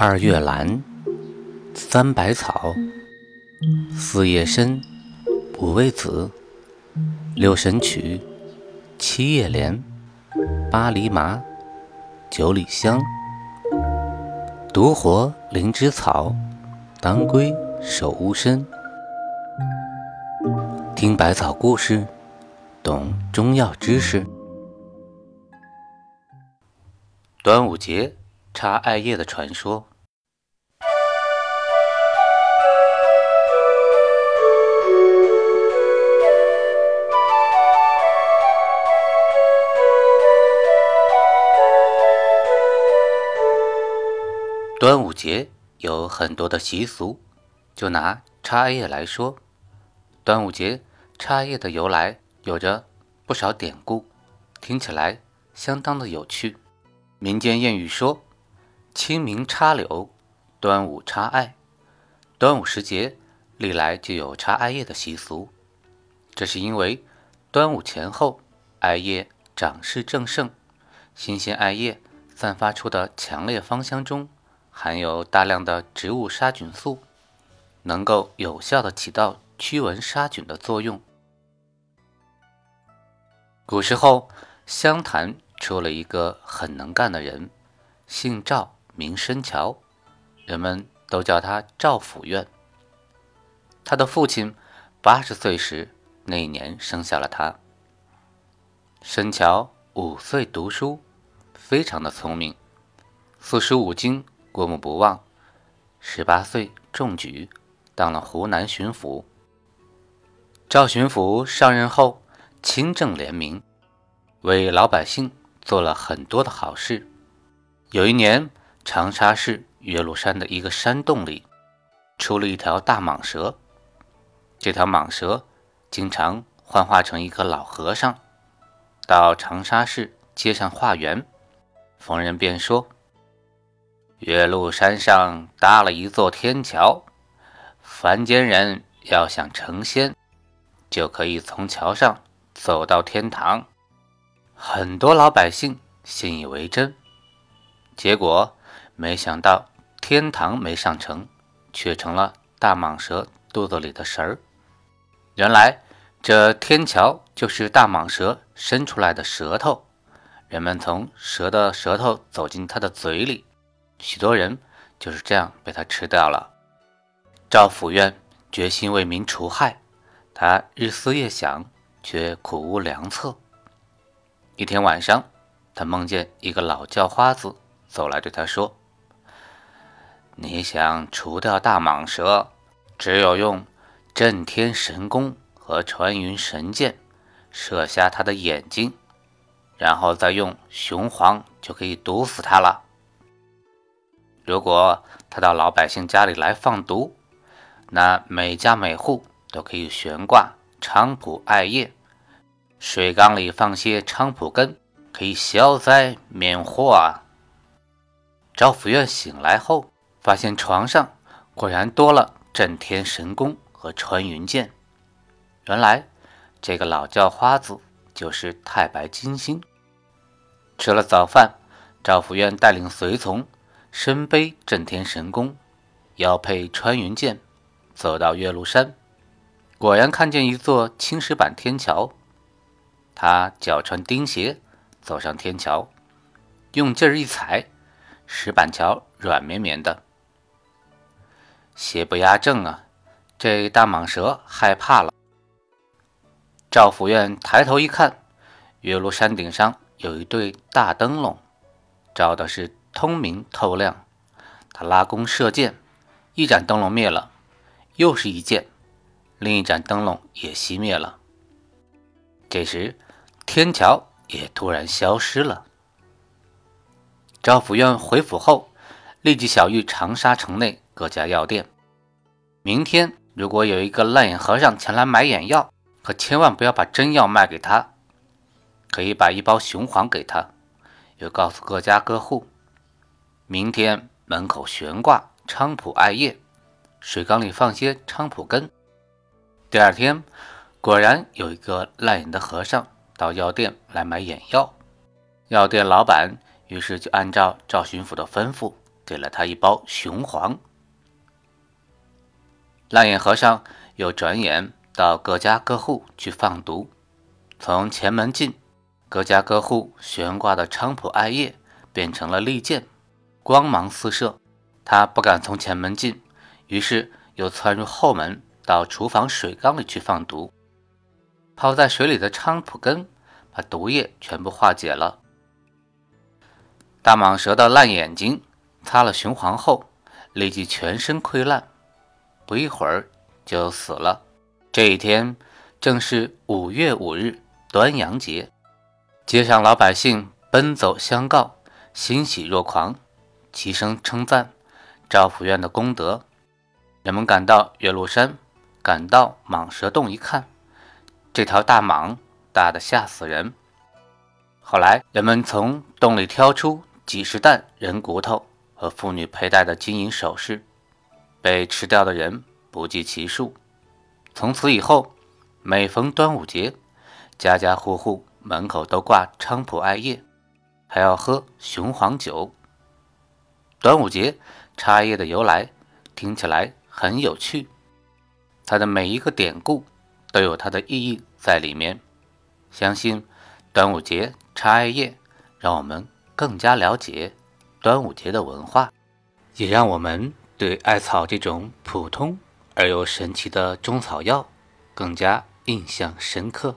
二月兰，三百草，四叶参，五味子，六神曲，七叶莲，八厘麻，九里香，独活灵芝草，当归守乌参。听百草故事，懂中药知识。端午节。插艾叶的传说。端午节有很多的习俗，就拿插艾叶来说，端午节插叶的由来有着不少典故，听起来相当的有趣。民间谚语说。清明插柳，端午插艾。端午时节历来就有插艾叶的习俗，这是因为端午前后艾叶长势正盛，新鲜艾叶散发出的强烈芳香中含有大量的植物杀菌素，能够有效的起到驱蚊杀菌的作用。古时候湘潭出了一个很能干的人，姓赵。名申桥，人们都叫他赵府院。他的父亲八十岁时那一年生下了他。申桥五岁读书，非常的聪明，四书五经过目不忘。十八岁中举，当了湖南巡抚。赵巡抚上任后，清正廉明，为老百姓做了很多的好事。有一年。长沙市岳麓山的一个山洞里，出了一条大蟒蛇。这条蟒蛇经常幻化成一个老和尚，到长沙市街上化缘。逢人便说：“岳麓山上搭了一座天桥，凡间人要想成仙，就可以从桥上走到天堂。”很多老百姓信以为真，结果。没想到天堂没上成，却成了大蟒蛇肚子里的食儿。原来这天桥就是大蟒蛇伸出来的舌头，人们从蛇的舌头走进它的嘴里，许多人就是这样被它吃掉了。赵府院决心为民除害，他日思夜想，却苦无良策。一天晚上，他梦见一个老叫花子走来，对他说。你想除掉大蟒蛇，只有用震天神功和穿云神箭射瞎他的眼睛，然后再用雄黄就可以毒死它了。如果他到老百姓家里来放毒，那每家每户都可以悬挂菖蒲艾叶，水缸里放些菖蒲根，可以消灾免祸啊。赵府院醒来后。发现床上果然多了震天神功和穿云箭，原来这个老叫花子就是太白金星。吃了早饭，赵府院带领随从身背震天神功，腰佩穿云箭，走到岳麓山，果然看见一座青石板天桥。他脚穿钉鞋走上天桥，用劲儿一踩，石板桥软绵绵的。邪不压正啊！这大蟒蛇害怕了。赵府院抬头一看，岳麓山顶上有一对大灯笼，照的是通明透亮。他拉弓射箭，一盏灯笼灭了，又是一箭，另一盏灯笼也熄灭了。这时，天桥也突然消失了。赵府院回府后，立即小谕长沙城内。各家药店，明天如果有一个烂眼和尚前来买眼药，可千万不要把真药卖给他，可以把一包雄黄给他。又告诉各家各户，明天门口悬挂菖蒲艾叶，水缸里放些菖蒲根。第二天，果然有一个烂眼的和尚到药店来买眼药，药店老板于是就按照赵巡抚的吩咐。给了他一包雄黄。烂眼和尚又转眼到各家各户去放毒，从前门进，各家各户悬挂的菖蒲艾叶变成了利剑，光芒四射。他不敢从前门进，于是又窜入后门，到厨房水缸里去放毒。泡在水里的菖蒲根把毒液全部化解了。大蟒蛇的烂眼睛擦了雄黄后，立即全身溃烂，不一会儿就死了。这一天正是五月五日，端阳节，街上老百姓奔走相告，欣喜若狂，齐声称赞赵府院的功德。人们赶到岳麓山，赶到蟒蛇洞一看，这条大蟒大的吓死人。后来人们从洞里挑出。几十担人骨头和妇女佩戴的金银首饰，被吃掉的人不计其数。从此以后，每逢端午节，家家户户门口都挂菖蒲艾叶，还要喝雄黄酒。端午节插艾叶的由来听起来很有趣，它的每一个典故都有它的意义在里面。相信端午节插艾叶，让我们。更加了解端午节的文化，也让我们对艾草这种普通而又神奇的中草药更加印象深刻。